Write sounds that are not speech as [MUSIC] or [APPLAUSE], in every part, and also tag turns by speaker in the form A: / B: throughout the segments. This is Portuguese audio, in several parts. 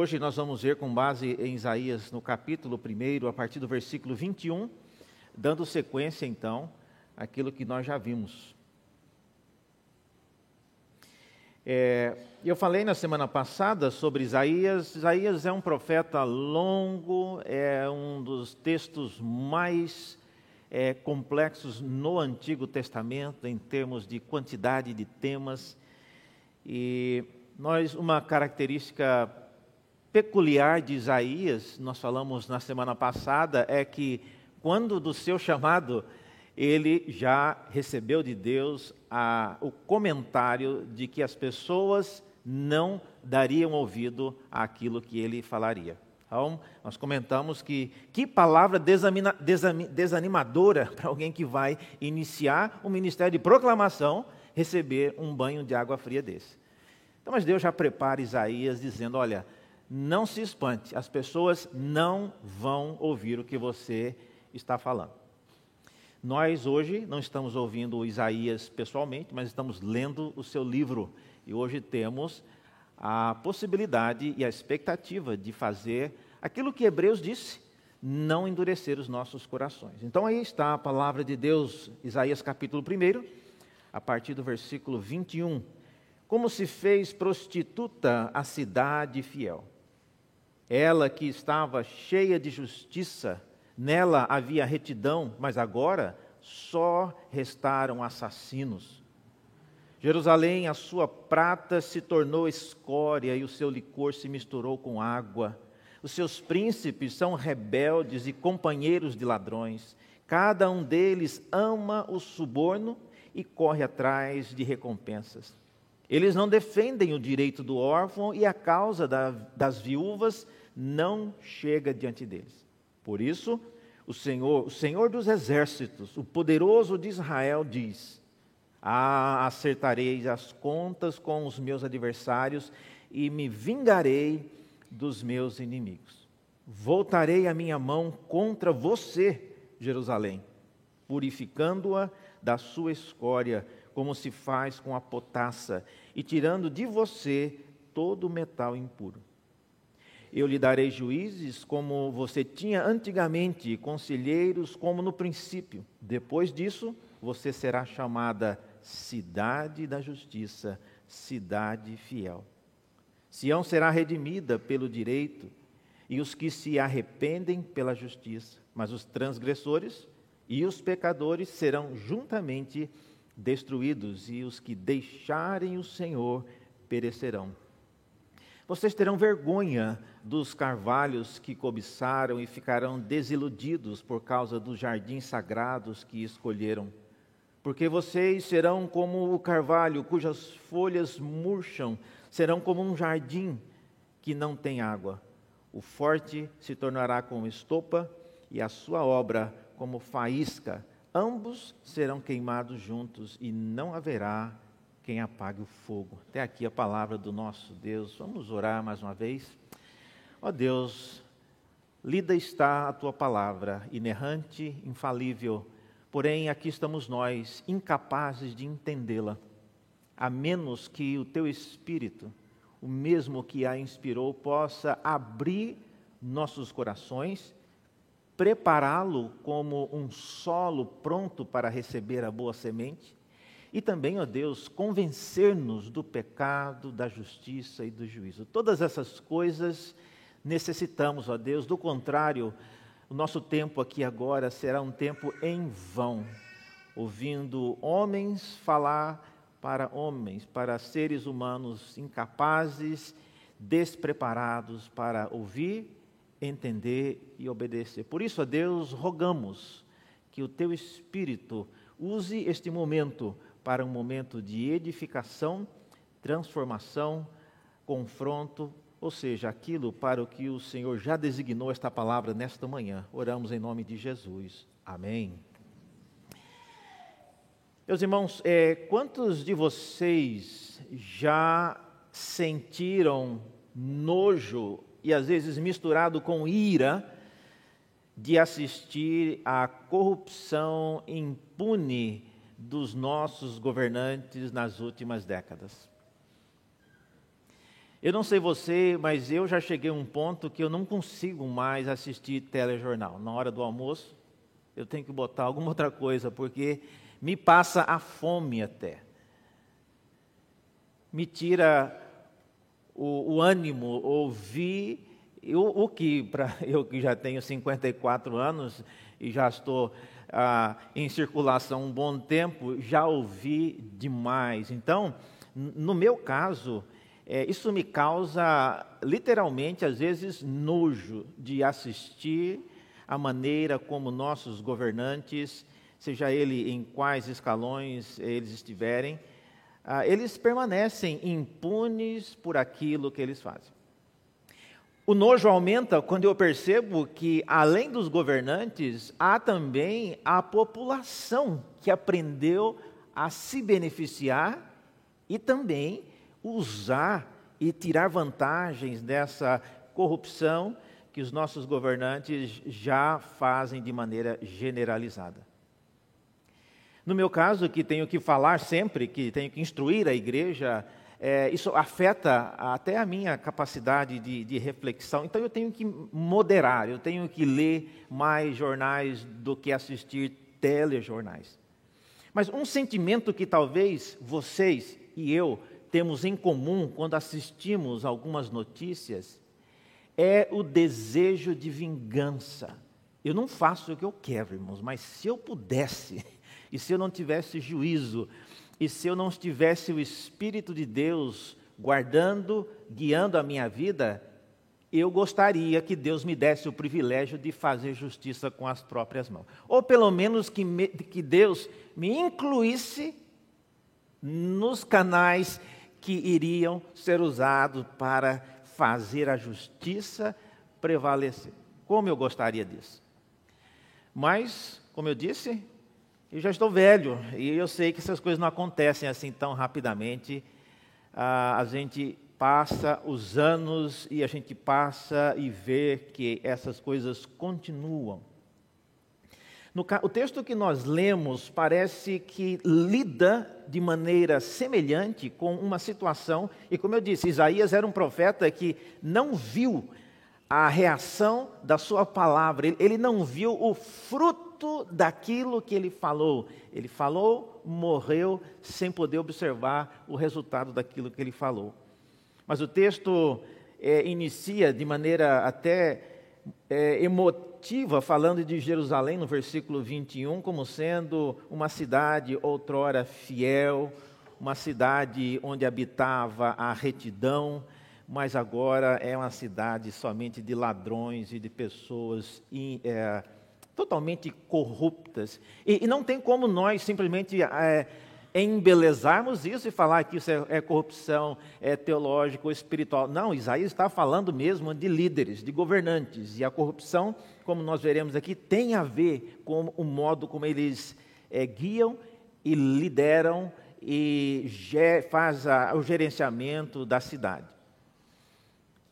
A: Hoje nós vamos ver com base em Isaías no capítulo 1, a partir do versículo 21, dando sequência então àquilo que nós já vimos. É, eu falei na semana passada sobre Isaías. Isaías é um profeta longo, é um dos textos mais é, complexos no Antigo Testamento, em termos de quantidade de temas. E nós, uma característica peculiar de Isaías, nós falamos na semana passada, é que quando do seu chamado, ele já recebeu de Deus a, o comentário de que as pessoas não dariam ouvido àquilo que ele falaria. Então, nós comentamos que que palavra desamina, desanimadora [LAUGHS] para alguém que vai iniciar o ministério de proclamação receber um banho de água fria desse. Então, mas Deus já prepara Isaías dizendo: olha, não se espante, as pessoas não vão ouvir o que você está falando. Nós hoje não estamos ouvindo Isaías pessoalmente, mas estamos lendo o seu livro e hoje temos a possibilidade e a expectativa de fazer aquilo que Hebreus disse, não endurecer os nossos corações. Então aí está a palavra de Deus, Isaías capítulo 1, a partir do versículo 21. Como se fez prostituta a cidade fiel ela que estava cheia de justiça, nela havia retidão, mas agora só restaram assassinos. Jerusalém, a sua prata se tornou escória e o seu licor se misturou com água. Os seus príncipes são rebeldes e companheiros de ladrões. Cada um deles ama o suborno e corre atrás de recompensas. Eles não defendem o direito do órfão e a causa da, das viúvas não chega diante deles. Por isso, o Senhor, o Senhor dos exércitos, o poderoso de Israel diz: Ah, acertarei as contas com os meus adversários e me vingarei dos meus inimigos. Voltarei a minha mão contra você, Jerusalém, purificando-a da sua escória como se faz com a potassa, e tirando de você todo o metal impuro. Eu lhe darei juízes como você tinha antigamente, conselheiros como no princípio. Depois disso, você será chamada cidade da justiça, cidade fiel. Sião será redimida pelo direito, e os que se arrependem pela justiça, mas os transgressores e os pecadores serão juntamente destruídos, e os que deixarem o Senhor perecerão. Vocês terão vergonha dos carvalhos que cobiçaram e ficarão desiludidos por causa dos jardins sagrados que escolheram. Porque vocês serão como o carvalho cujas folhas murcham, serão como um jardim que não tem água. O forte se tornará como estopa e a sua obra como faísca ambos serão queimados juntos e não haverá quem apague o fogo. Até aqui a palavra do nosso Deus. Vamos orar mais uma vez. Ó Deus, lida está a tua palavra, inerrante, infalível, porém aqui estamos nós, incapazes de entendê-la, a menos que o teu Espírito, o mesmo que a inspirou, possa abrir nossos corações prepará-lo como um solo pronto para receber a boa semente e também, ó Deus, convencer-nos do pecado, da justiça e do juízo. Todas essas coisas necessitamos, ó Deus, do contrário, o nosso tempo aqui agora será um tempo em vão, ouvindo homens falar para homens, para seres humanos incapazes, despreparados para ouvir entender e obedecer. Por isso, a Deus, rogamos que o teu Espírito use este momento para um momento de edificação, transformação, confronto, ou seja, aquilo para o que o Senhor já designou esta palavra nesta manhã. Oramos em nome de Jesus. Amém. Meus irmãos, é, quantos de vocês já sentiram nojo e às vezes misturado com ira, de assistir à corrupção impune dos nossos governantes nas últimas décadas. Eu não sei você, mas eu já cheguei a um ponto que eu não consigo mais assistir telejornal. Na hora do almoço, eu tenho que botar alguma outra coisa, porque me passa a fome até. Me tira o, o ânimo ouvir o, o que, para [LAUGHS] eu que já tenho 54 anos e já estou ah, em circulação um bom tempo, já ouvi demais. Então, no meu caso, é, isso me causa, literalmente, às vezes, nojo de assistir a maneira como nossos governantes, seja ele em quais escalões eles estiverem, ah, eles permanecem impunes por aquilo que eles fazem. O nojo aumenta quando eu percebo que, além dos governantes, há também a população que aprendeu a se beneficiar e também usar e tirar vantagens dessa corrupção que os nossos governantes já fazem de maneira generalizada. No meu caso, que tenho que falar sempre, que tenho que instruir a igreja, é, isso afeta até a minha capacidade de, de, reflexão. Então eu tenho que moderar, eu tenho que ler mais jornais do que assistir telejornais. Mas um sentimento que talvez vocês e eu temos em comum quando assistimos algumas notícias é o desejo de vingança. Eu não faço o que eu quero, irmãos, mas se eu pudesse, [LAUGHS] e se eu não tivesse juízo, e se eu não tivesse o Espírito de Deus guardando, guiando a minha vida, eu gostaria que Deus me desse o privilégio de fazer justiça com as próprias mãos. Ou pelo menos que, me, que Deus me incluísse nos canais que iriam ser usados para fazer a justiça prevalecer. Como eu gostaria disso. Mas, como eu disse, eu já estou velho e eu sei que essas coisas não acontecem assim tão rapidamente. Ah, a gente passa os anos e a gente passa e vê que essas coisas continuam. No, o texto que nós lemos parece que lida de maneira semelhante com uma situação, e como eu disse, Isaías era um profeta que não viu a reação da sua palavra, ele, ele não viu o fruto daquilo que ele falou. Ele falou, morreu, sem poder observar o resultado daquilo que ele falou. Mas o texto é, inicia de maneira até é, emotiva, falando de Jerusalém no versículo 21, como sendo uma cidade outrora fiel, uma cidade onde habitava a retidão, mas agora é uma cidade somente de ladrões e de pessoas in, é, totalmente corruptas. E, e, não tem como nós simplesmente. É, embelezarmos isso e falar que isso é, é corrupção, é teológico, espiritual. Não, Isaías está falando mesmo de líderes, de governantes. E a corrupção, como nós veremos aqui, tem a ver com o modo como eles é, guiam e lideram e faz a, o gerenciamento da cidade.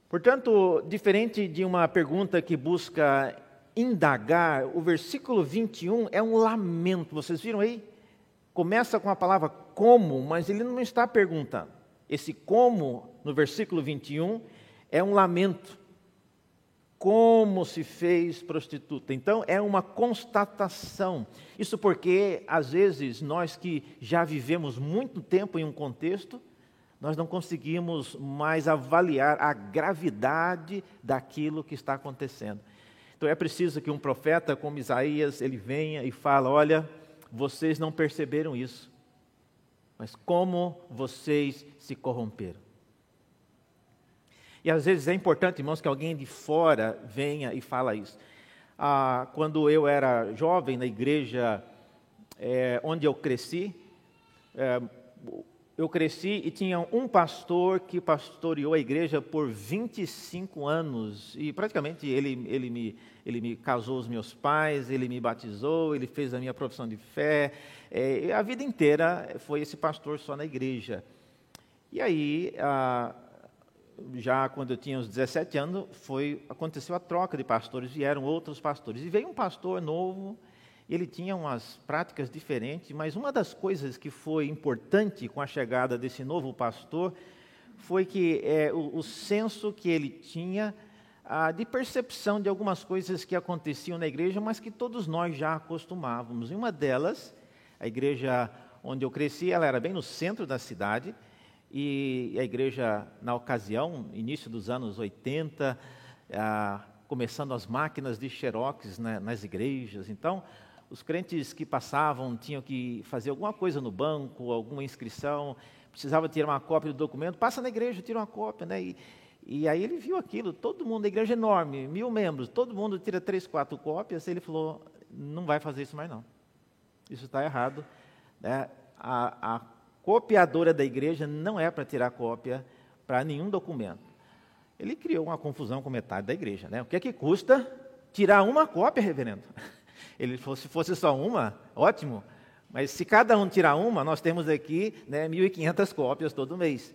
A: Portanto, diferente de uma pergunta que busca indagar, o versículo 21 é um lamento. Vocês viram aí? começa com a palavra como, mas ele não está perguntando. Esse como, no versículo 21, é um lamento. Como se fez prostituta. Então, é uma constatação. Isso porque, às vezes, nós que já vivemos muito tempo em um contexto, nós não conseguimos mais avaliar a gravidade daquilo que está acontecendo. Então, é preciso que um profeta como Isaías, ele venha e fala, olha, vocês não perceberam isso, mas como vocês se corromperam. E às vezes é importante, irmãos, que alguém de fora venha e fala isso. Ah, quando eu era jovem na igreja é, onde eu cresci, é, eu cresci e tinha um pastor que pastoreou a igreja por 25 anos e praticamente ele, ele, me, ele me casou os meus pais, ele me batizou, ele fez a minha profissão de fé. É, a vida inteira foi esse pastor só na igreja. E aí, já quando eu tinha uns 17 anos, foi, aconteceu a troca de pastores, vieram outros pastores. E veio um pastor novo ele tinha umas práticas diferentes, mas uma das coisas que foi importante com a chegada desse novo pastor foi que é, o, o senso que ele tinha de percepção de algumas coisas que aconteciam na igreja, mas que todos nós já acostumávamos. E uma delas, a igreja onde eu cresci, ela era bem no centro da cidade, e a igreja, na ocasião, início dos anos 80, ah, começando as máquinas de xerox né, nas igrejas. Então, os crentes que passavam tinham que fazer alguma coisa no banco, alguma inscrição, precisava tirar uma cópia do documento, passa na igreja, tira uma cópia, né? E, e aí ele viu aquilo, todo mundo, a igreja é enorme, mil membros, todo mundo tira três, quatro cópias, ele falou, não vai fazer isso mais não. Isso está errado. Né? A, a copiadora da igreja não é para tirar cópia para nenhum documento. Ele criou uma confusão com metade da igreja. Né? O que é que custa tirar uma cópia, reverendo? [LAUGHS] Ele falou, se fosse só uma, ótimo. Mas se cada um tirar uma, nós temos aqui né, 1.500 cópias todo mês.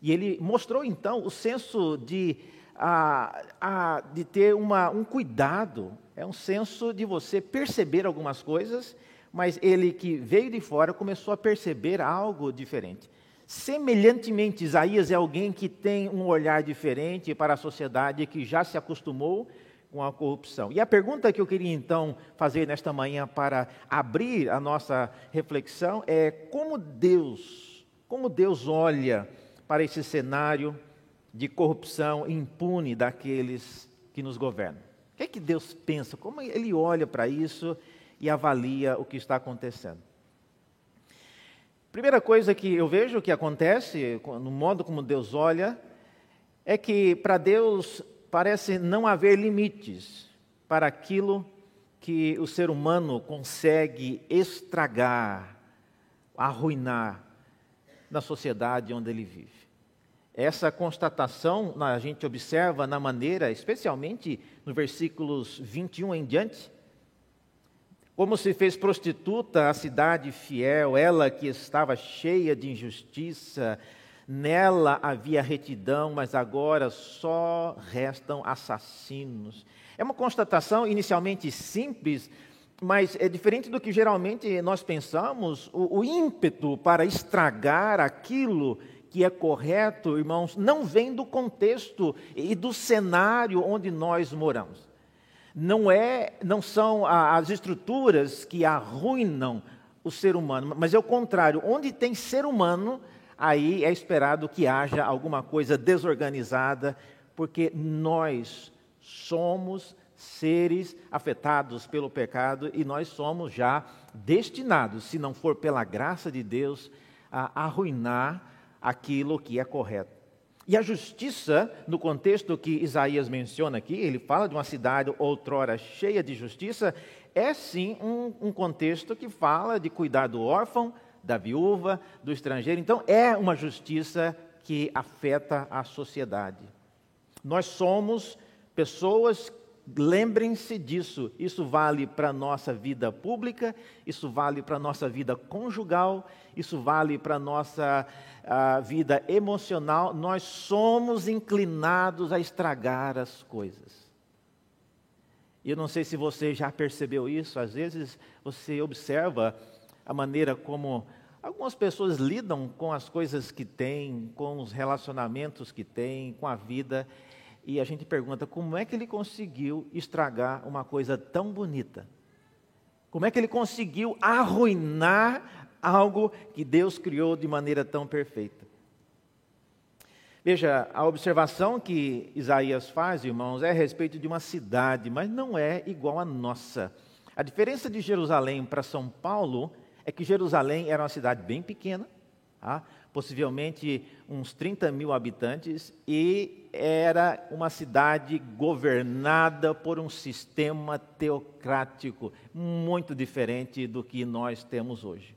A: E ele mostrou então o senso de, a, a, de ter uma, um cuidado, é um senso de você perceber algumas coisas, mas ele que veio de fora começou a perceber algo diferente. Semelhantemente, Isaías é alguém que tem um olhar diferente para a sociedade que já se acostumou com a corrupção. E a pergunta que eu queria então fazer nesta manhã para abrir a nossa reflexão é como Deus, como Deus olha para esse cenário de corrupção impune daqueles que nos governam. O que é que Deus pensa? Como ele olha para isso e avalia o que está acontecendo? Primeira coisa que eu vejo que acontece no modo como Deus olha é que para Deus parece não haver limites para aquilo que o ser humano consegue estragar, arruinar na sociedade onde ele vive. Essa constatação a gente observa na maneira, especialmente no versículos 21 em diante, como se fez prostituta a cidade fiel, ela que estava cheia de injustiça, Nela havia retidão, mas agora só restam assassinos. É uma constatação inicialmente simples, mas é diferente do que geralmente nós pensamos. O, o ímpeto para estragar aquilo que é correto, irmãos, não vem do contexto e do cenário onde nós moramos. Não é, não são as estruturas que arruinam o ser humano, mas é o contrário. Onde tem ser humano, aí é esperado que haja alguma coisa desorganizada, porque nós somos seres afetados pelo pecado e nós somos já destinados, se não for pela graça de Deus, a arruinar aquilo que é correto. E a justiça, no contexto que Isaías menciona aqui, ele fala de uma cidade outrora cheia de justiça, é sim um, um contexto que fala de cuidar do órfão, da viúva, do estrangeiro. Então, é uma justiça que afeta a sociedade. Nós somos pessoas, lembrem-se disso, isso vale para a nossa vida pública, isso vale para a nossa vida conjugal, isso vale para a nossa vida emocional. Nós somos inclinados a estragar as coisas. E eu não sei se você já percebeu isso, às vezes você observa a maneira como algumas pessoas lidam com as coisas que têm, com os relacionamentos que têm, com a vida, e a gente pergunta como é que ele conseguiu estragar uma coisa tão bonita? Como é que ele conseguiu arruinar algo que Deus criou de maneira tão perfeita? Veja, a observação que Isaías faz, irmãos, é a respeito de uma cidade, mas não é igual à nossa. A diferença de Jerusalém para São Paulo é que Jerusalém era uma cidade bem pequena, tá? possivelmente uns 30 mil habitantes, e era uma cidade governada por um sistema teocrático muito diferente do que nós temos hoje.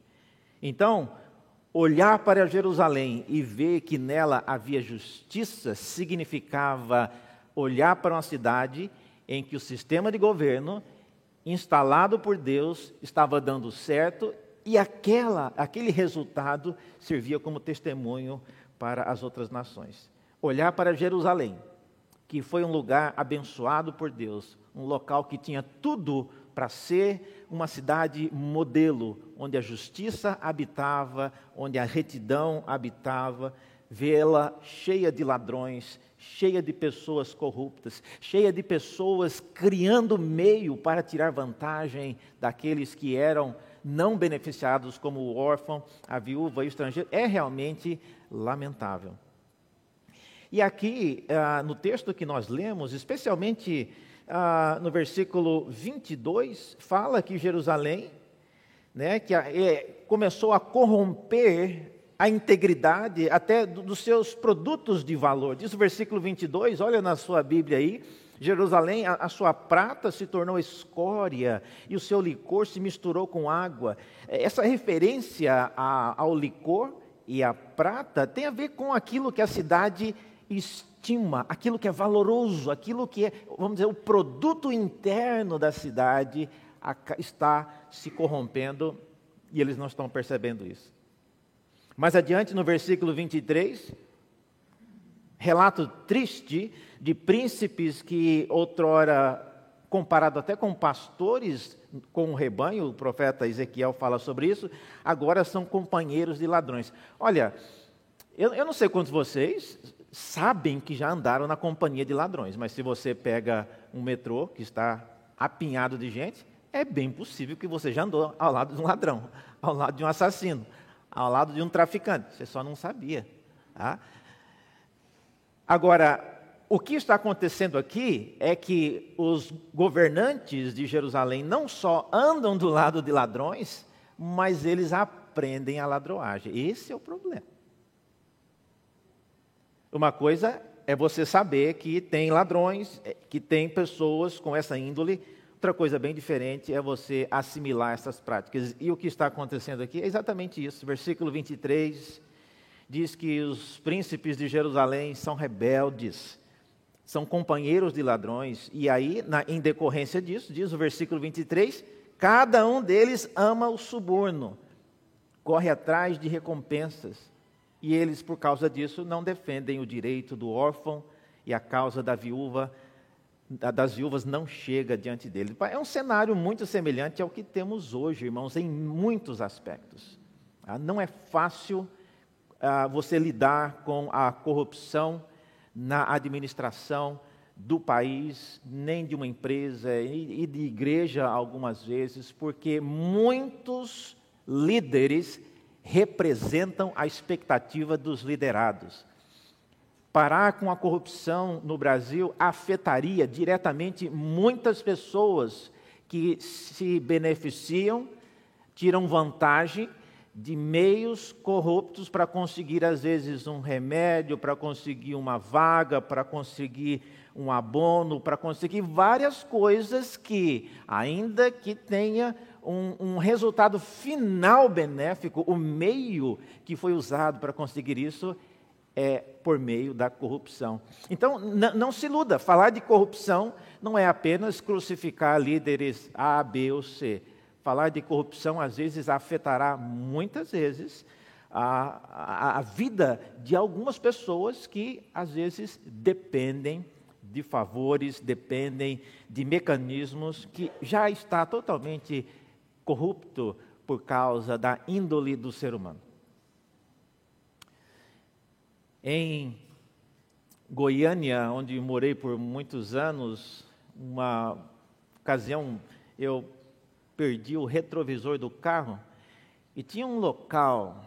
A: Então, olhar para Jerusalém e ver que nela havia justiça significava olhar para uma cidade em que o sistema de governo instalado por Deus estava dando certo e aquela, aquele resultado servia como testemunho para as outras nações. Olhar para Jerusalém, que foi um lugar abençoado por Deus, um local que tinha tudo para ser uma cidade modelo, onde a justiça habitava, onde a retidão habitava, vê-la cheia de ladrões, cheia de pessoas corruptas, cheia de pessoas criando meio para tirar vantagem daqueles que eram não beneficiados, como o órfão, a viúva e o estrangeiro, é realmente lamentável. E aqui, ah, no texto que nós lemos, especialmente ah, no versículo 22, fala que Jerusalém, né, que é, começou a corromper a integridade até dos seus produtos de valor. Diz o versículo 22, olha na sua Bíblia aí, Jerusalém, a, a, sua prata se tornou escória e o seu licor se misturou com água. Essa referência a, ao licor e à prata tem a ver com aquilo que a cidade estima, aquilo que é valoroso, aquilo que é, vamos dizer, o produto interno da cidade está se corrompendo e eles não estão percebendo isso. Mais adiante, no versículo 23, relato triste de príncipes que outrora, comparado até com pastores com o rebanho, o profeta Ezequiel fala sobre isso, agora são companheiros de ladrões. Olha, eu, eu não sei quantos vocês sabem que já andaram na companhia de ladrões, mas se você pega um metrô que está apinhado de gente, é bem possível que você já andou ao lado de um ladrão, ao lado de um assassino, ao lado de um traficante. Você só não sabia. Tá? Agora, o que está acontecendo aqui é que os governantes de Jerusalém não só andam do lado de ladrões, mas eles aprendem a ladroagem. Esse é o problema. Uma coisa é você saber que tem ladrões, é, que tem pessoas com essa índole Outra coisa bem diferente é você assimilar essas práticas. E o que está acontecendo aqui é exatamente isso. Versículo 23 diz que os príncipes de Jerusalém são rebeldes, são companheiros de ladrões. E aí, na, em decorrência disso, diz o versículo 23, cada um deles ama o suborno, corre atrás de recompensas. E eles, por causa disso, não defendem o direito do órfão e a causa da viúva das viúvas não chega diante dele. É um cenário muito semelhante ao que temos hoje, irmãos, em muitos aspectos. Ah, não é fácil ah, você lidar com a corrupção na administração do país, nem de uma empresa e de igreja algumas vezes, porque muitos líderes representam a expectativa dos liderados. Parar com a corrupção no Brasil afetaria diretamente muitas pessoas que se beneficiam, tiram vantagem de meios corruptos para conseguir, às vezes, um remédio, para conseguir uma vaga, para conseguir um abono, para conseguir várias coisas que, ainda que tenha um, um, resultado final benéfico, o meio que foi usado para conseguir isso é por meio da corrupção. Então, não se iluda, falar de corrupção não é apenas crucificar líderes A, B ou C. Falar de corrupção, às vezes, afetará muitas vezes a, a, a vida de algumas pessoas que, às vezes, dependem de favores, dependem de mecanismos que já está totalmente corrupto por causa da índole do ser humano. Em Goiânia, onde morei por muitos anos, uma ocasião eu perdi o retrovisor do carro e tinha um local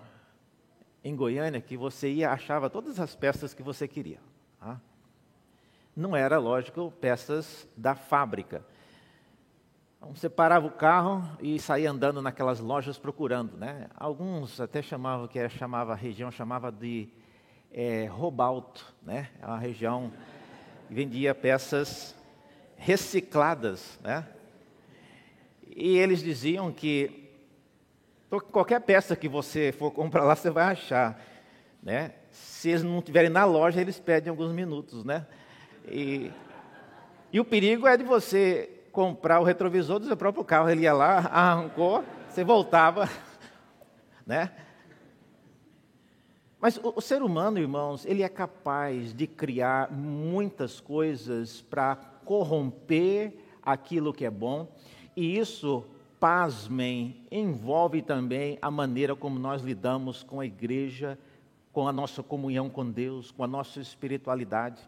A: em Goiânia que você ia achava todas as peças que você queria. Tá? Não era, lógico, peças da fábrica. Então, você parava o carro e saía andando naquelas lojas procurando, né? Alguns até chamavam que era, chamava a região chamava de é, Robalto, né? É uma região que vendia peças recicladas, né? E eles diziam que qualquer peça que você for comprar lá, você vai achar, né? Se eles não estiverem na loja, eles pedem alguns minutos, né? E, e o perigo é de você comprar o retrovisor do seu próprio carro. Ele ia lá, [LAUGHS] arrancou, você voltava, [LAUGHS] né? Mas o, o, ser humano, irmãos, ele é capaz de criar muitas coisas para corromper aquilo que é bom, e isso, pasmem, envolve também a maneira como nós lidamos com a igreja, com a nossa comunhão com Deus, com a nossa espiritualidade.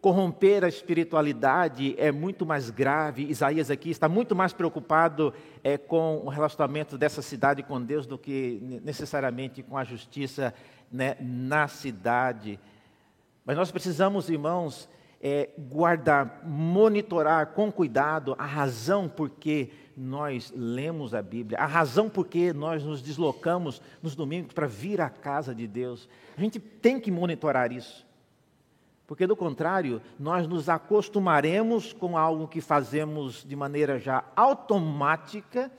A: Corromper a espiritualidade é muito mais grave. Isaías aqui está muito mais preocupado é, com o relacionamento dessa cidade com Deus do que necessariamente com a justiça né, na cidade. Mas nós precisamos, irmãos, é, guardar, monitorar com cuidado a razão por que nós lemos a Bíblia, a razão por que nós nos deslocamos nos domingos para vir à casa de Deus. A gente tem que monitorar isso. Porque, do contrário, nós nos acostumaremos com algo que fazemos de maneira já automática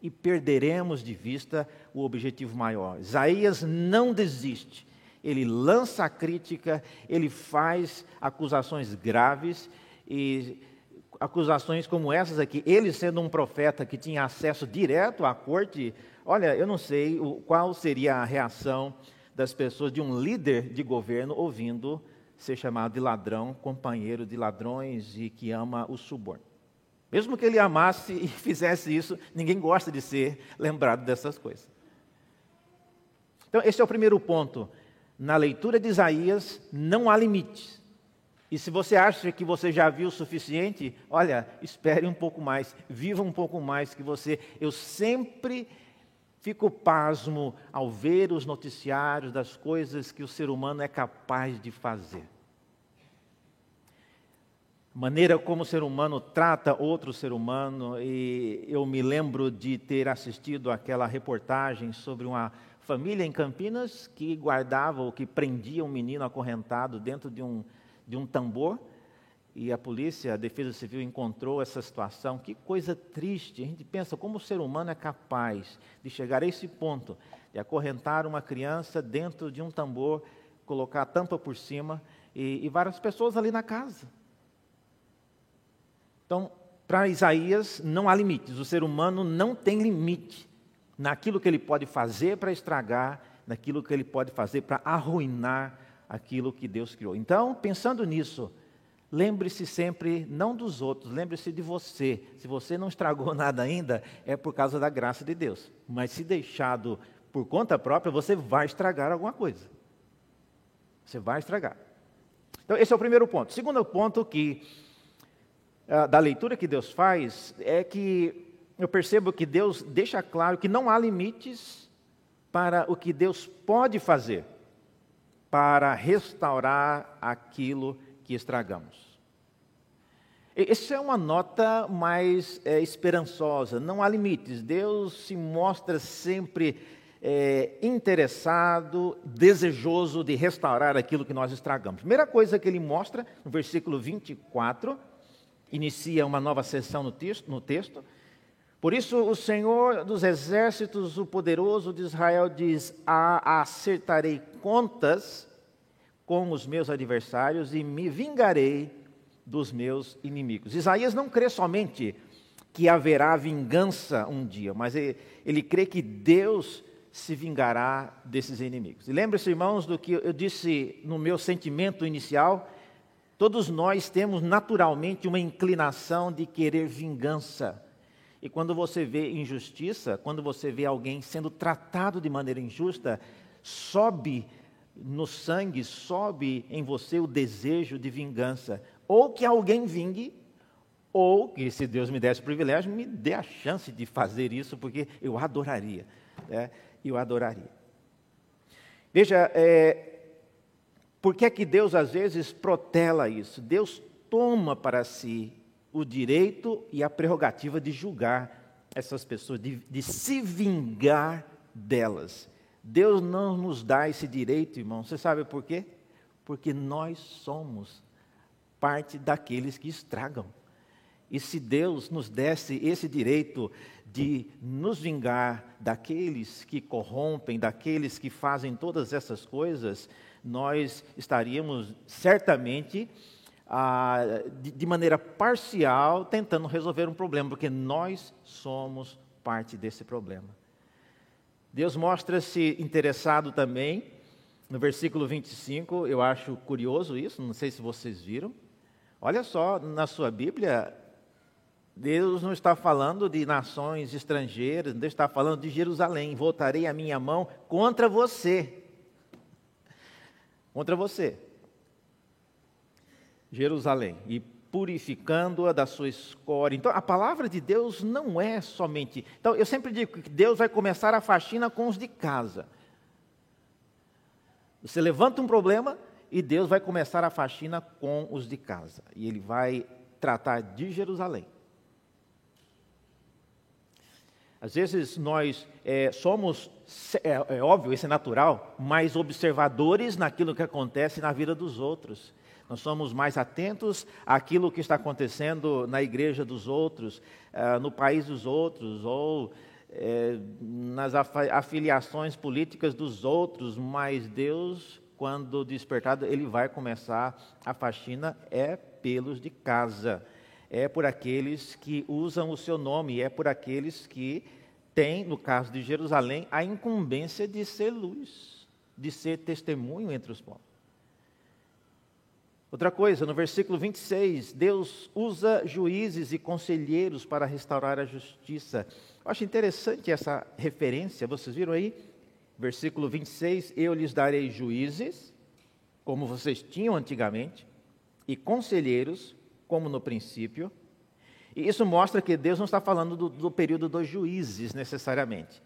A: e perderemos de vista o objetivo maior. Isaías não desiste ele lança a crítica, ele faz acusações graves e acusações como essas aqui. Ele sendo um profeta que tinha acesso direto à corte, olha, eu não sei qual seria a reação das pessoas de um líder de governo ouvindo ser chamado de ladrão, companheiro de ladrões e que ama o suborno. Mesmo que ele amasse e [LAUGHS] fizesse isso, ninguém gosta de ser lembrado dessas coisas. Então, esse é o primeiro ponto na leitura de Isaías não há limites. E se você acha que você já viu o suficiente, olha, espere um pouco mais, viva um pouco mais que você. Eu sempre fico pasmo ao ver os noticiários das coisas que o ser humano é capaz de fazer. Maneira como o ser humano trata outro ser humano, e eu me lembro de ter assistido aquela reportagem sobre uma família em Campinas que guardava ou que prendia um menino acorrentado dentro de um, de um tambor. E a polícia, a defesa civil encontrou essa situação. Que coisa triste. A gente pensa como o ser humano é capaz de chegar a esse ponto, de acorrentar uma criança dentro de um tambor, colocar a tampa por cima e, e várias pessoas ali na casa. Então, para Isaías, não há limites. O ser humano não tem limite naquilo que ele pode fazer para estragar, naquilo que ele pode fazer para arruinar aquilo que Deus criou. Então, pensando nisso, lembre-se sempre não dos outros, lembre-se de você. Se você não estragou [LAUGHS] nada ainda, é por causa da graça de Deus. Mas se deixado por conta própria, você vai estragar alguma coisa. Você vai estragar. Então, esse é o primeiro ponto. Segundo ponto que uh, da leitura que Deus faz é que eu percebo que Deus deixa claro que não há limites para o que Deus pode fazer para restaurar aquilo que estragamos. Essa é uma nota mais é, esperançosa. Não há limites. Deus se mostra sempre é, interessado, desejoso de restaurar aquilo que nós estragamos. Primeira coisa que ele mostra, no versículo 24, inicia uma nova sessão no texto, no texto por isso, o Senhor dos exércitos, o poderoso de Israel, diz: Acertarei contas com os meus adversários e me vingarei dos meus inimigos. Isaías não crê somente que haverá vingança um dia, mas ele, ele crê que Deus se vingará desses inimigos. E lembre-se, irmãos, do que eu disse no meu sentimento inicial. Todos nós temos naturalmente uma inclinação de querer vingança e quando você vê injustiça, quando você vê alguém sendo tratado de maneira injusta, sobe no sangue, sobe em você o desejo de vingança. Ou que alguém vingue, ou que, se Deus me desse o privilégio, me dê a chance de fazer isso, porque eu adoraria. Né? Eu adoraria. Veja, é, por que é que Deus às vezes protela isso? Deus toma para si o direito e a prerrogativa de julgar essas pessoas, de, de se vingar delas. Deus não nos dá esse direito, irmão. Você sabe por quê? Porque nós somos parte daqueles que estragam. E se Deus nos desse esse direito de nos vingar daqueles que corrompem, daqueles que fazem todas essas coisas, nós estaríamos certamente ah, de, de maneira parcial, tentando resolver um problema, porque nós somos parte desse problema. Deus mostra-se interessado também, no versículo 25, eu acho curioso isso, não sei se vocês viram. Olha só, na sua Bíblia, Deus não está falando de nações estrangeiras, Deus está falando de Jerusalém. Voltarei a minha mão contra você. contra você, Jerusalém, e purificando-a da sua escória. Então, a palavra de Deus não é somente. Então, eu sempre digo que Deus vai começar a faxina com os de casa. Você levanta um problema e Deus vai começar a faxina com os de casa. E Ele vai tratar de Jerusalém. Às vezes nós é, somos, é, é óbvio, isso é natural, mais observadores naquilo que acontece na vida dos outros. Nós somos mais atentos àquilo que está acontecendo na igreja dos outros, uh, no país dos outros, ou é, nas afiliações políticas dos outros, mas Deus, quando despertado, ele vai começar a faxina é pelos de casa, é por aqueles que usam o seu nome, é por aqueles que têm, no caso de Jerusalém, a incumbência de ser luz, de ser testemunho entre os povos. Outra coisa, no versículo 26, Deus usa juízes e conselheiros para restaurar a justiça. Eu acho interessante essa referência, vocês viram aí? Versículo 26: Eu lhes darei juízes, como vocês tinham antigamente, e conselheiros, como no princípio. E isso mostra que Deus não está falando do, do período dos juízes necessariamente,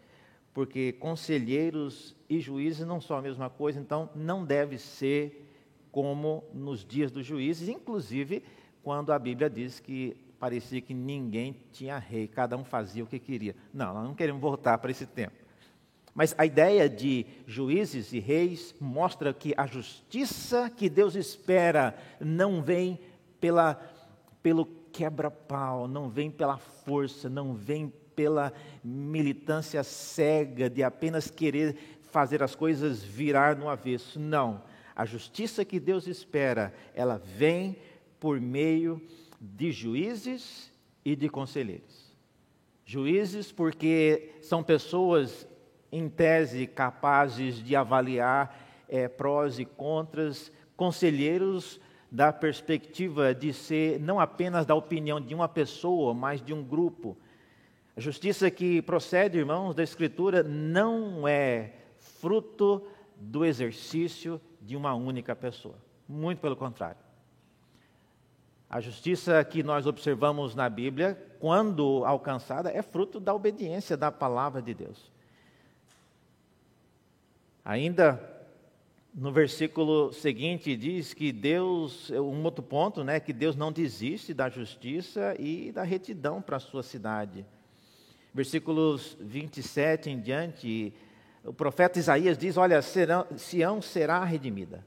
A: porque conselheiros e juízes não são a mesma coisa, então não deve ser como nos dias dos juízes, inclusive quando a Bíblia diz que parecia que ninguém tinha rei, cada um fazia o que queria. Não, nós não queremos voltar para esse tempo. Mas a ideia de juízes e reis mostra que a justiça que Deus espera não vem pela, pelo quebra-pau, não vem pela força, não vem pela militância cega de apenas querer fazer as coisas virar no avesso. Não. A justiça que Deus espera, ela vem por meio de juízes e de conselheiros. Juízes, porque são pessoas, em tese, capazes de avaliar é, prós e contras, conselheiros da perspectiva de ser não apenas da opinião de uma pessoa, mas de um grupo. A justiça que procede, irmãos, da Escritura não é fruto do exercício de uma única pessoa. Muito pelo contrário. A justiça que nós observamos na Bíblia, quando alcançada, é fruto da obediência da palavra de Deus. Ainda no versículo seguinte diz que Deus, um outro ponto, né, que Deus não desiste da justiça e da retidão para a sua cidade. Versículos 27 em diante, o profeta Isaías diz: Olha, serão, Sião será redimida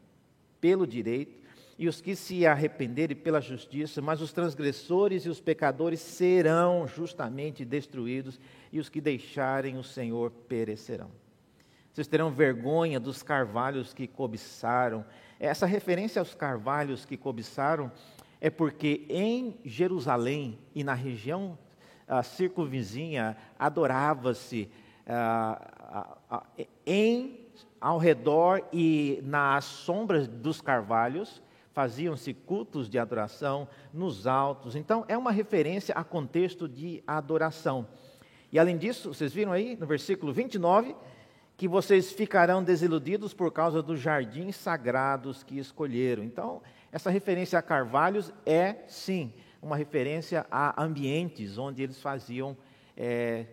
A: pelo direito, e os que se arrependerem pela justiça, mas os transgressores e os pecadores serão justamente destruídos, e os que deixarem o Senhor perecerão. Vocês terão vergonha dos carvalhos que cobiçaram. Essa referência aos carvalhos que cobiçaram é porque em Jerusalém e na região circunvizinha adorava-se em, ao redor e nas sombras dos carvalhos, faziam-se cultos de adoração nos altos. Então, é uma referência a contexto de adoração. E além disso, vocês viram aí no versículo 29 que vocês ficarão desiludidos por causa dos jardins sagrados que escolheram. Então, essa referência a carvalhos é, sim, uma referência a ambientes onde eles faziam é,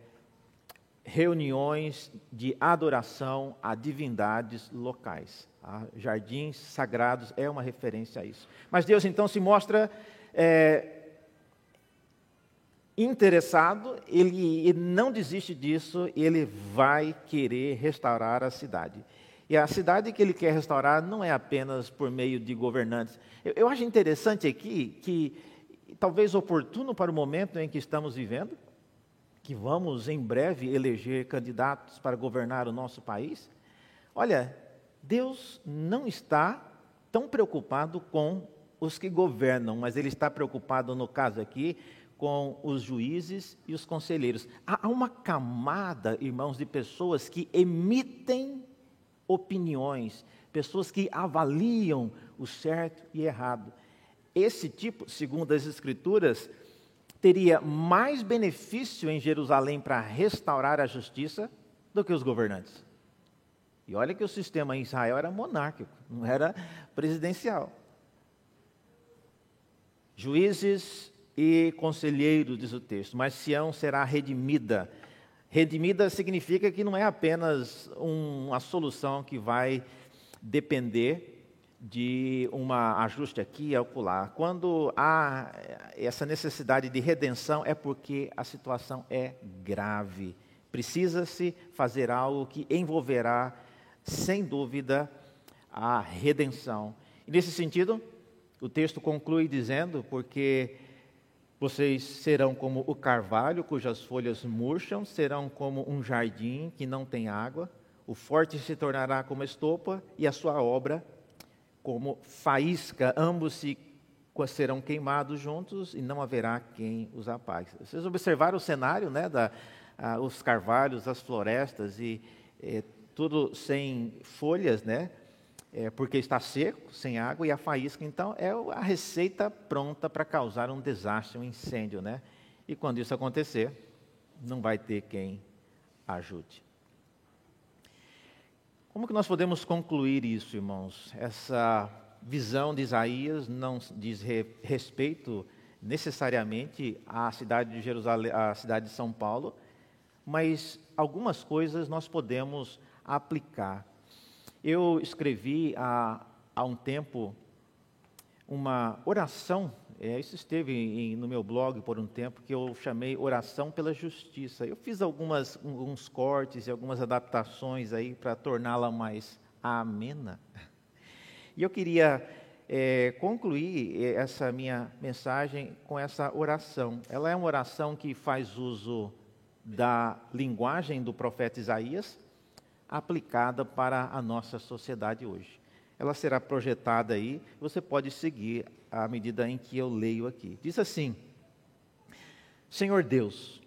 A: reuniões de adoração a divindades locais. Tá? Jardins sagrados é uma referência a isso. Mas Deus então se mostra é, interessado, ele, ele não desiste disso, ele vai querer restaurar a cidade. E a cidade que ele quer restaurar não é apenas por meio de governantes. Eu, eu acho interessante aqui que, talvez oportuno para o momento em que estamos vivendo, que vamos em breve eleger candidatos para governar o nosso país, olha, Deus não está tão preocupado com os que governam, mas Ele está preocupado, no caso aqui, com os juízes e os conselheiros. Há uma camada, irmãos, de pessoas que emitem opiniões, pessoas que avaliam o certo e errado. Esse tipo, segundo as Escrituras, teria mais benefício em Jerusalém para restaurar a justiça do que os governantes. E olha que o sistema em Israel era monárquico, não era presidencial. Juízes e conselheiros, diz o texto, mas Sião será redimida. Redimida significa que não é apenas uma solução que vai depender de um ajuste aqui e acolá. Quando há essa necessidade de redenção, é porque a situação é grave. Precisa-se fazer algo que envolverá, sem dúvida, a redenção. E nesse sentido, o texto conclui dizendo: porque vocês serão como o carvalho, cujas folhas murcham, serão como um jardim que não tem água, o forte se tornará como estopa e a sua obra como faísca, ambos se serão queimados juntos e não haverá quem os apague. Vocês observaram o cenário, né, da, ah, os carvalhos, as florestas e é, tudo sem folhas, né, é, porque está seco, sem água e a faísca, então é a receita pronta para causar um desastre, um incêndio, né? E quando isso acontecer, não vai ter quem ajude. Como que nós podemos concluir isso, irmãos? Essa visão de Isaías não diz respeito necessariamente à cidade de Jerusalém, à cidade de São Paulo, mas algumas coisas nós podemos aplicar. Eu escrevi há, há um tempo uma oração é, isso esteve em, no meu blog por um tempo que eu chamei Oração pela Justiça. Eu fiz algumas, alguns cortes e algumas adaptações aí para torná-la mais amena. [LAUGHS] E eu queria é, concluir é, essa minha mensagem com essa oração. Ela é uma oração que faz uso da linguagem do profeta Isaías aplicada para a nossa sociedade hoje ela será projetada aí, você pode seguir à medida em que eu leio aqui. Diz assim: Senhor Deus,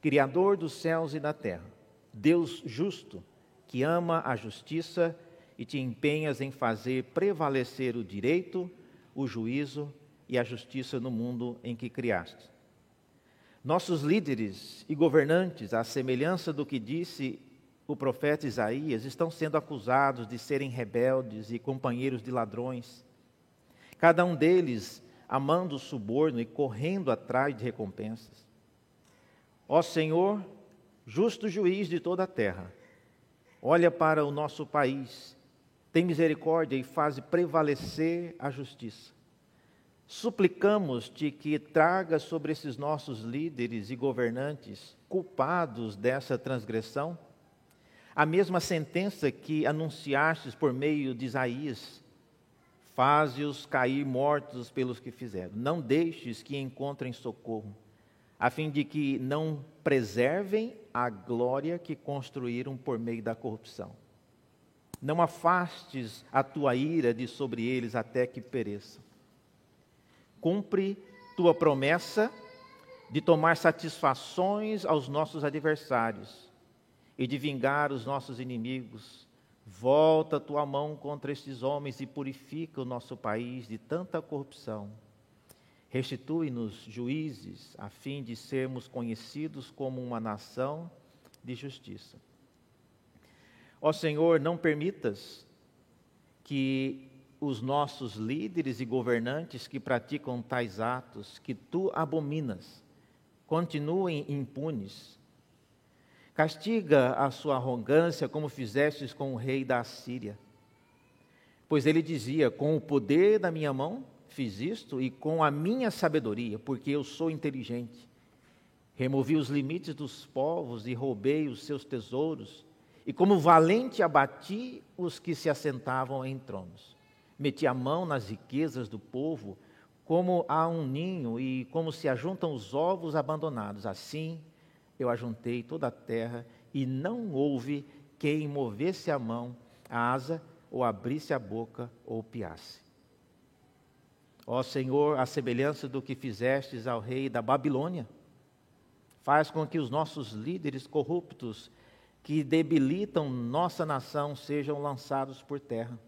A: Criador dos céus e da terra, Deus justo, que ama a justiça e te empenhas em fazer prevalecer o direito, o juízo e a justiça no mundo em que criaste. Nossos líderes e governantes, à semelhança do que disse o profeta Isaías estão sendo acusados de serem rebeldes e companheiros de ladrões. Cada um deles amando o suborno e correndo atrás de recompensas. Ó Senhor, justo juiz de toda a terra, olha para o nosso país, tem misericórdia e faz prevalecer a justiça. Suplicamos-te que traga sobre esses nossos líderes e governantes culpados dessa transgressão a mesma sentença que anunciastes por meio de Isaías, faze-os cair mortos pelos que fizeram. Não deixes que encontrem socorro, a fim de que não preservem a glória que construíram por meio da corrupção. Não afastes a tua ira de sobre eles até que pereçam. Cumpre tua promessa de tomar satisfações aos nossos adversários e de vingar os nossos inimigos. Volta tua mão contra estes homens e purifica o nosso país de tanta corrupção. Restitui-nos juízes, a fim de sermos conhecidos como uma nação de justiça. Ó Senhor, não permitas que os nossos líderes e governantes que praticam tais atos que tu abominas continuem impunes Castiga a sua arrogância como fizestes com o rei da Assíria. Pois ele dizia: Com o poder da minha mão fiz isto, e com a minha sabedoria, porque eu sou inteligente. Removi os limites dos povos e roubei os seus tesouros, e como valente abati os que se assentavam em tronos. Meti a mão nas riquezas do povo, como a um ninho e como se ajuntam os ovos abandonados. Assim eu ajuntei toda a terra, e não houve quem movesse a mão, a asa, ou abrisse a boca, ou piasse. Ó Senhor, a semelhança do que fizestes ao rei da Babilônia, faz com que os nossos líderes corruptos, que debilitam nossa nação, sejam lançados por terra.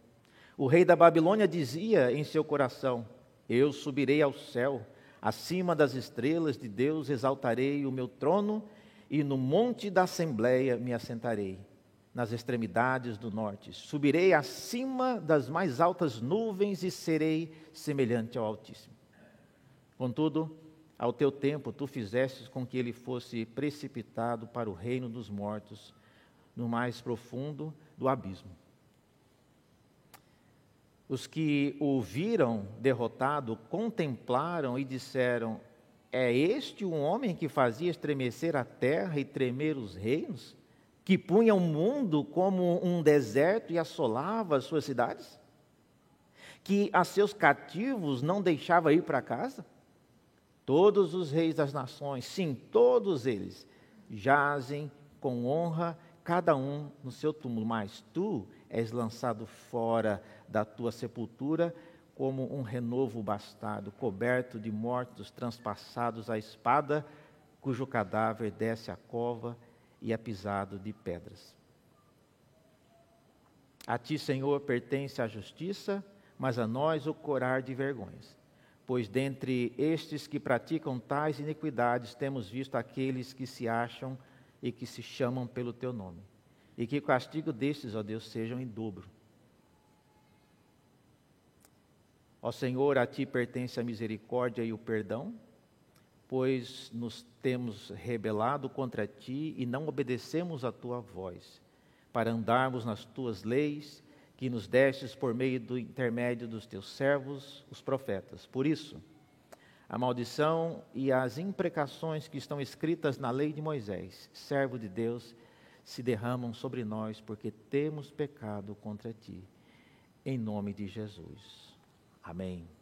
A: O rei da Babilônia dizia em seu coração: Eu subirei ao céu, acima das estrelas de Deus exaltarei o meu trono e no monte da assembleia me assentarei. nas extremidades do norte. Subirei acima das mais altas nuvens e serei semelhante ao Altíssimo. Contudo, ao teu tempo tu fizestes com que ele fosse precipitado para o reino dos mortos, no mais profundo do abismo. Os que o viram derrotado contemplaram e disseram: É este o homem que fazia estremecer a terra e tremer os reinos? Que punha o mundo como um deserto e assolava as suas cidades? Que a seus cativos não deixava ir para casa? Todos os reis das nações, sim, todos eles, jazem com honra, cada um no seu túmulo, mas tu és lançado fora da tua sepultura como um renovo bastardo, coberto de mortos transpassados à espada, cujo cadáver desce à cova e é pisado de pedras. A ti, Senhor, pertence a justiça, mas a nós o corar de vergonhas. Pois dentre estes que praticam tais iniquidades temos visto aqueles que se acham e que se chamam pelo teu nome. E que o castigo destes, ó Deus, sejam em dobro. Ó Senhor, a ti pertence a misericórdia e o perdão, pois nos temos rebelado contra ti e não obedecemos a tua voz, para andarmos nas tuas leis que nos destes por meio do intermédio dos teus servos, os profetas. Por isso, a maldição e as imprecações que estão escritas na lei de Moisés, servo de Deus, se derramam sobre nós, porque temos pecado contra ti. Em nome de Jesus. Amém.